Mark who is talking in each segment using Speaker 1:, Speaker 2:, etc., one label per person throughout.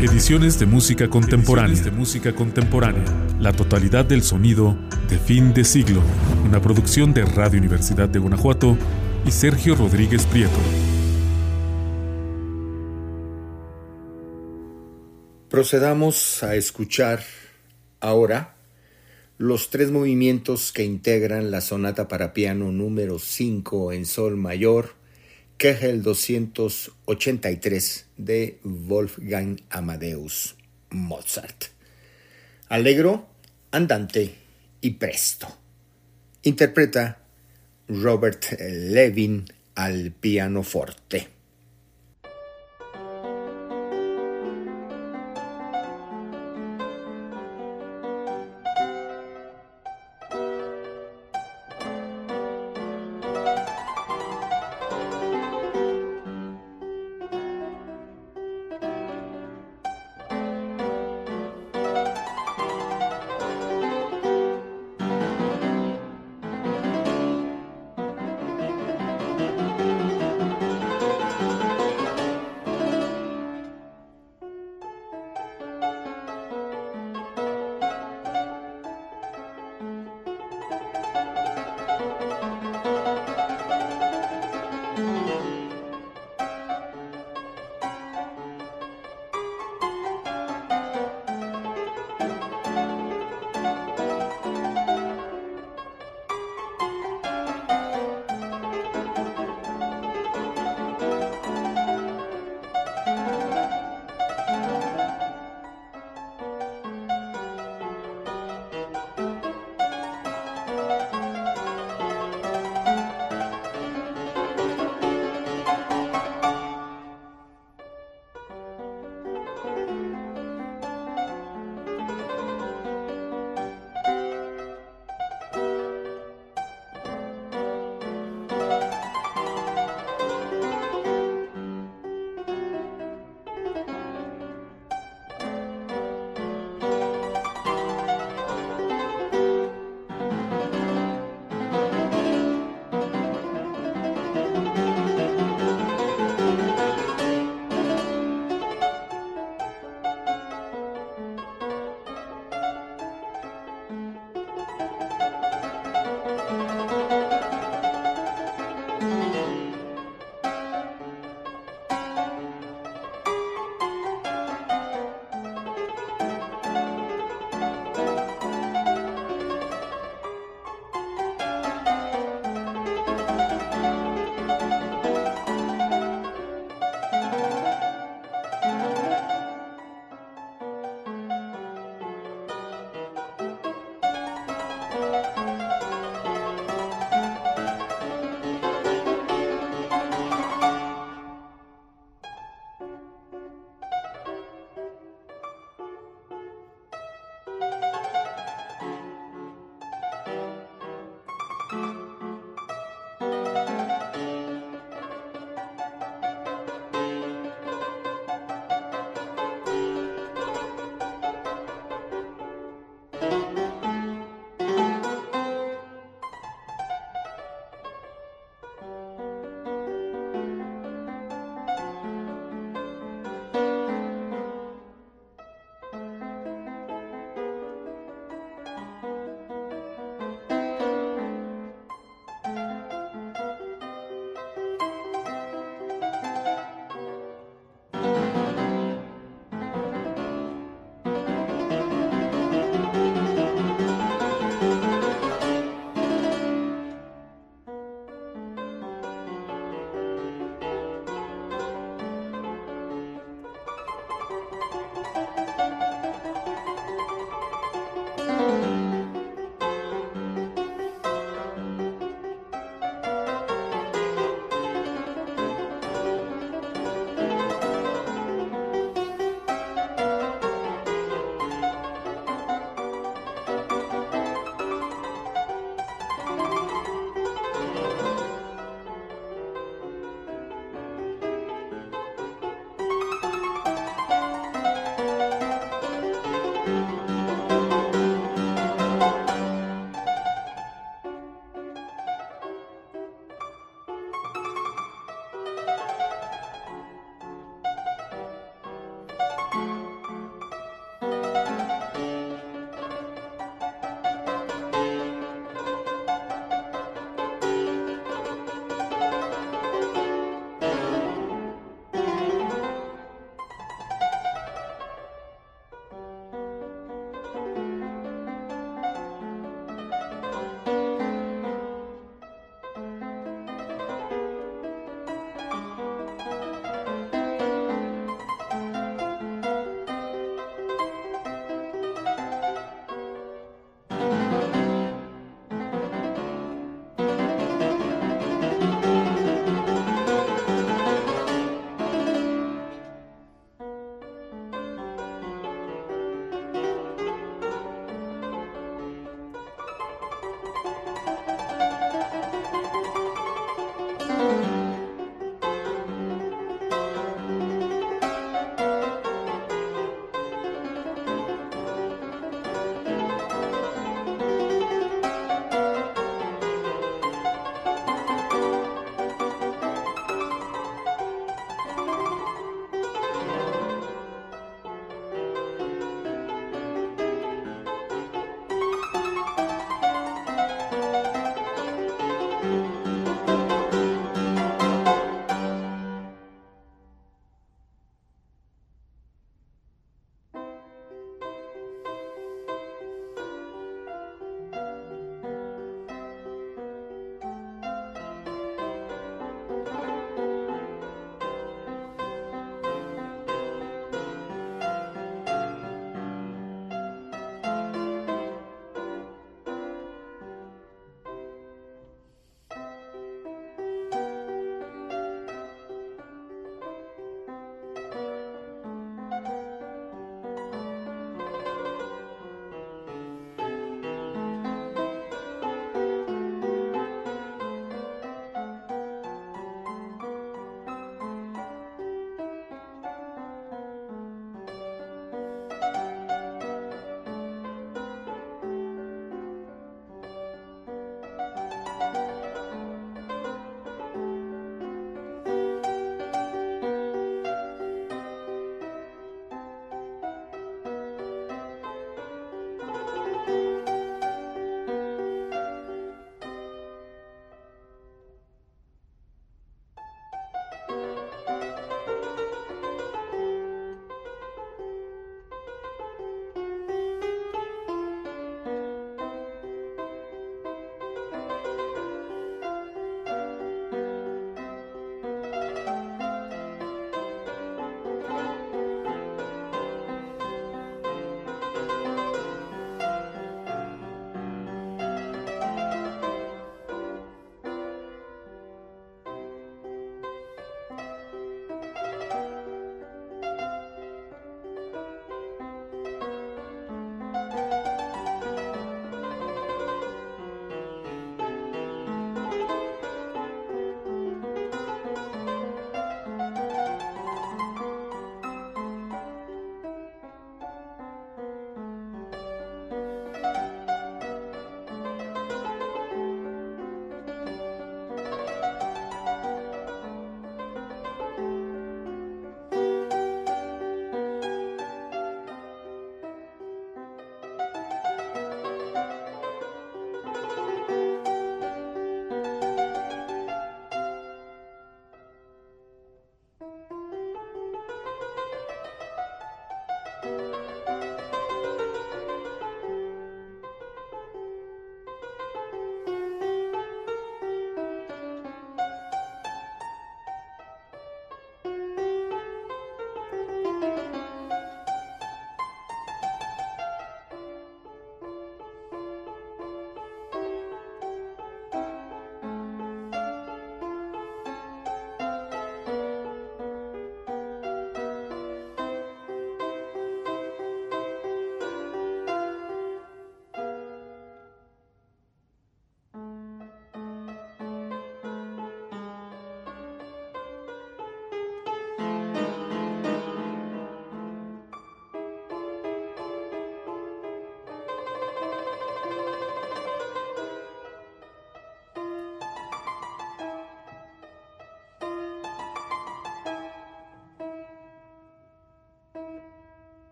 Speaker 1: Ediciones de música contemporánea. de música contemporánea. La totalidad del sonido de fin de siglo. Una producción de Radio Universidad de Guanajuato y Sergio Rodríguez Prieto.
Speaker 2: Procedamos a escuchar ahora los tres movimientos que integran la sonata para piano número 5 en sol mayor, que es el 283 de Wolfgang Amadeus Mozart. Alegro, andante y presto. Interpreta Robert Levin al pianoforte.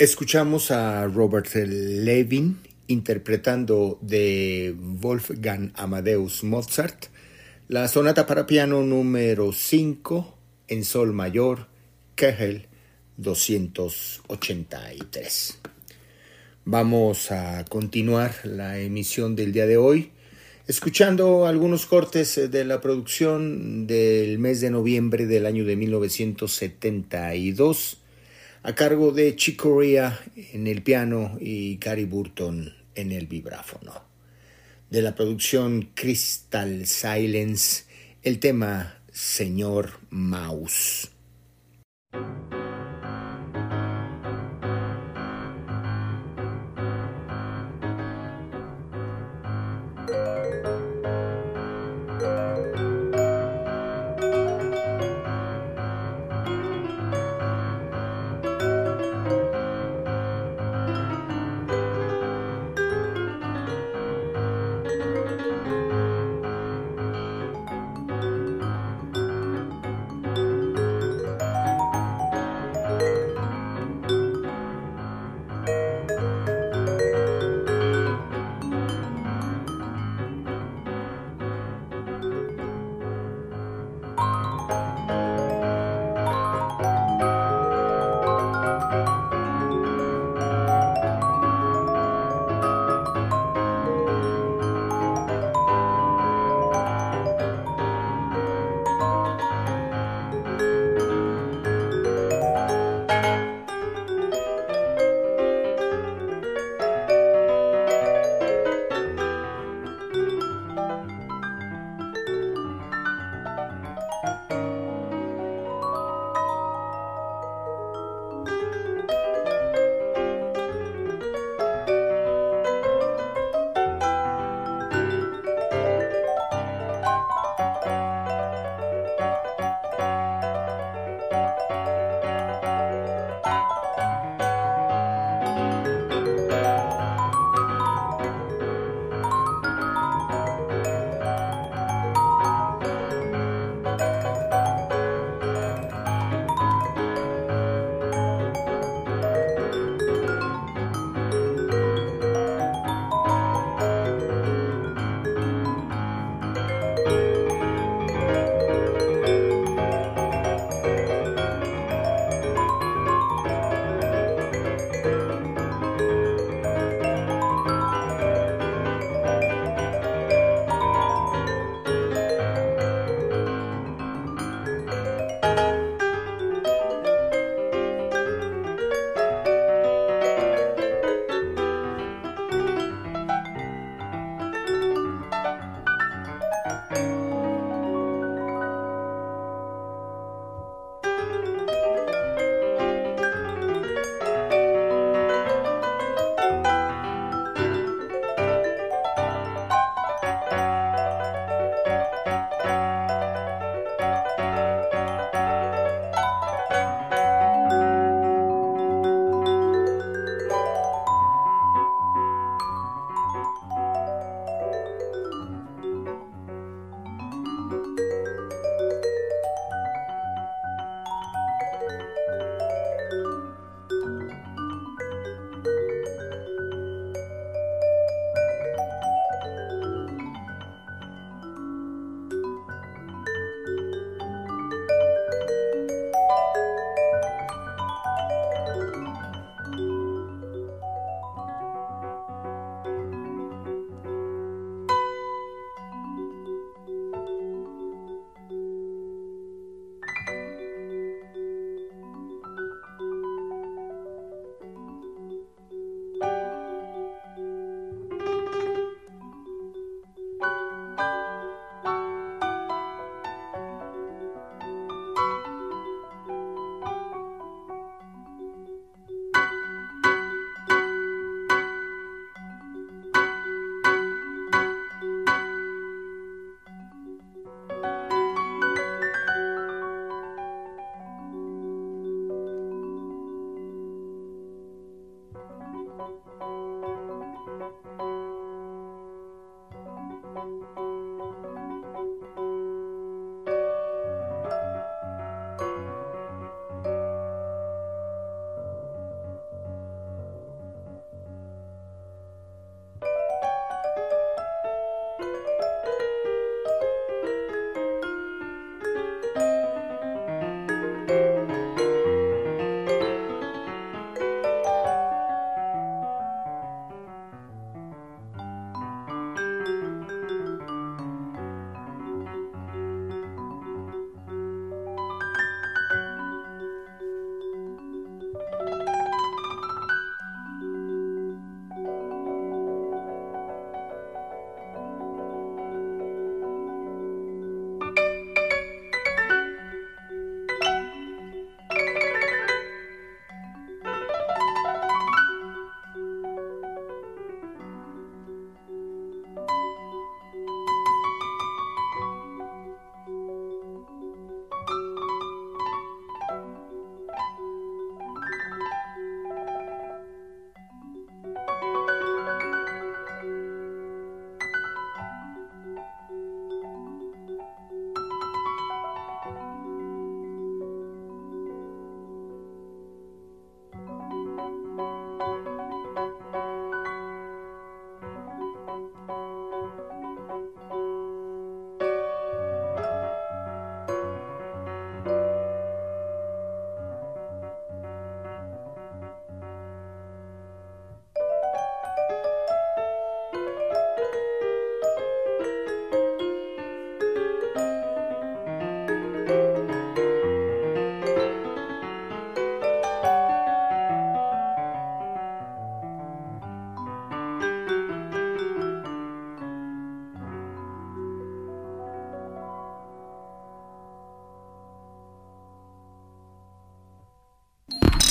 Speaker 2: Escuchamos a Robert Levin interpretando de Wolfgang Amadeus Mozart la sonata para piano número 5 en sol mayor, Kegel 283. Vamos a continuar la emisión del día de hoy escuchando algunos cortes de la producción del mes de noviembre del año de 1972 a cargo de Chick Corea en el piano y Gary Burton en el vibráfono. De la producción Crystal Silence, el tema Señor Mouse.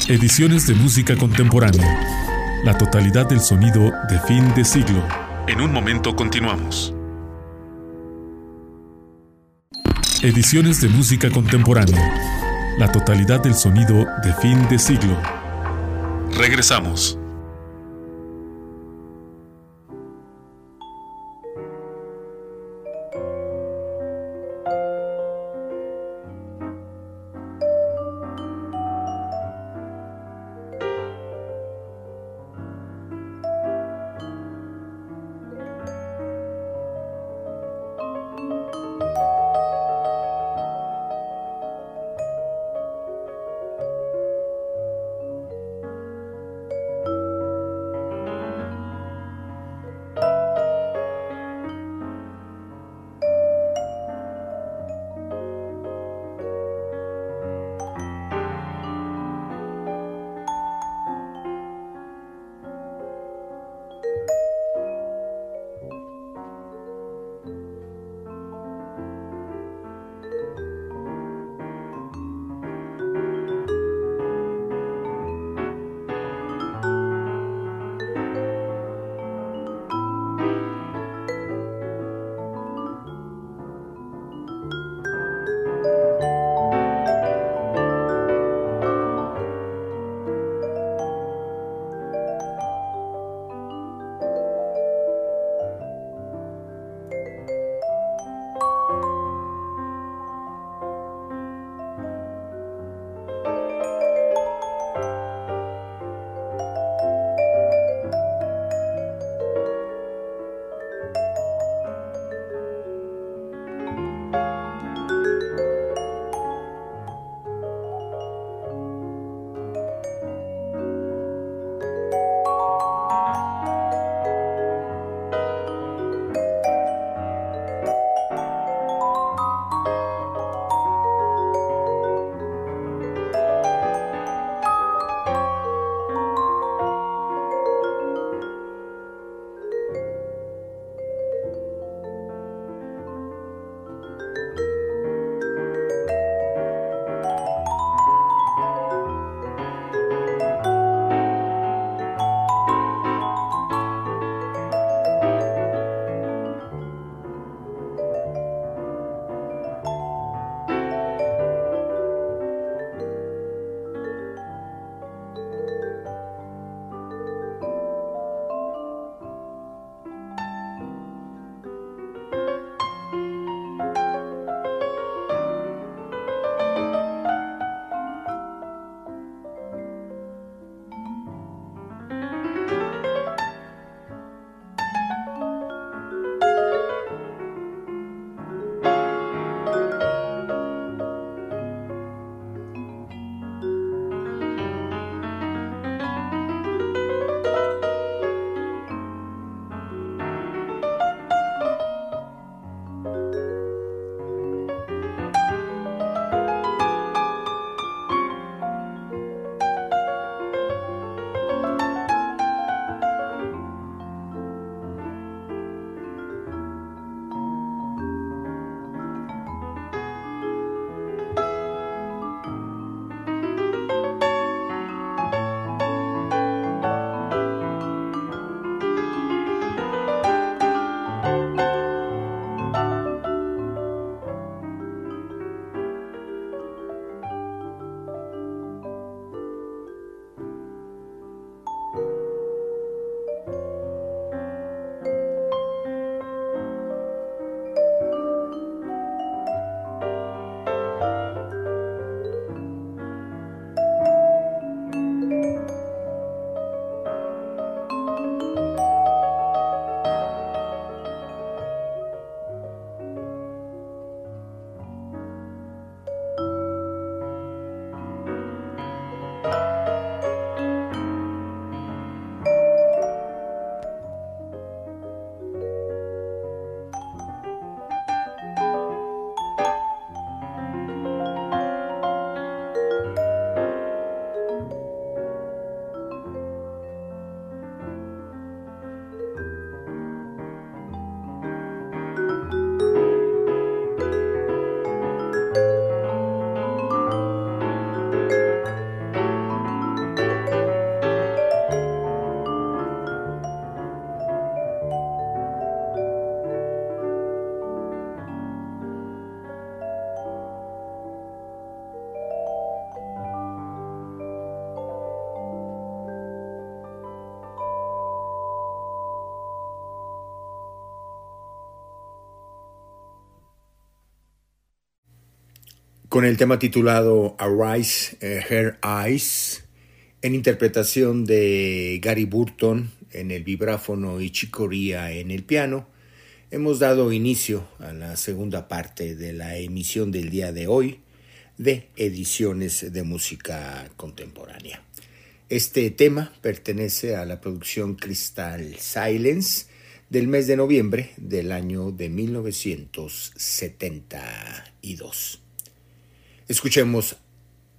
Speaker 1: Ediciones de música contemporánea. La totalidad del sonido de fin de siglo. En un momento continuamos. Ediciones de música contemporánea. La totalidad del sonido de fin de siglo. Regresamos.
Speaker 2: Con el tema titulado Arise eh, Her Eyes, en interpretación de Gary Burton en el vibráfono y Chicoría en el piano, hemos dado inicio a la segunda parte de la emisión del día de hoy de ediciones de música contemporánea. Este tema pertenece a la producción Crystal Silence del mes de noviembre del año de 1972. Escuchemos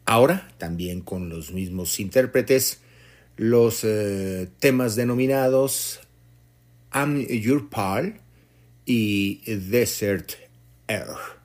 Speaker 2: ahora, también con los mismos intérpretes, los eh, temas denominados I'm Your Pal y Desert Air.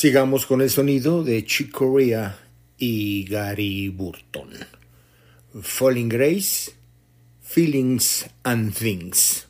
Speaker 2: Sigamos con el sonido de Chick Corea y Gary Burton. Falling Grace, Feelings and Things.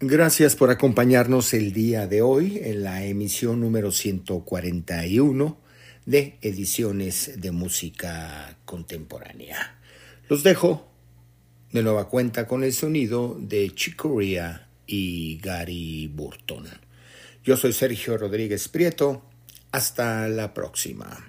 Speaker 2: Gracias por acompañarnos el día de hoy en la emisión número 141 de Ediciones de Música Contemporánea. Los dejo de nueva cuenta con el sonido de Chicoria y Gary Burton. Yo soy Sergio Rodríguez Prieto. Hasta la próxima.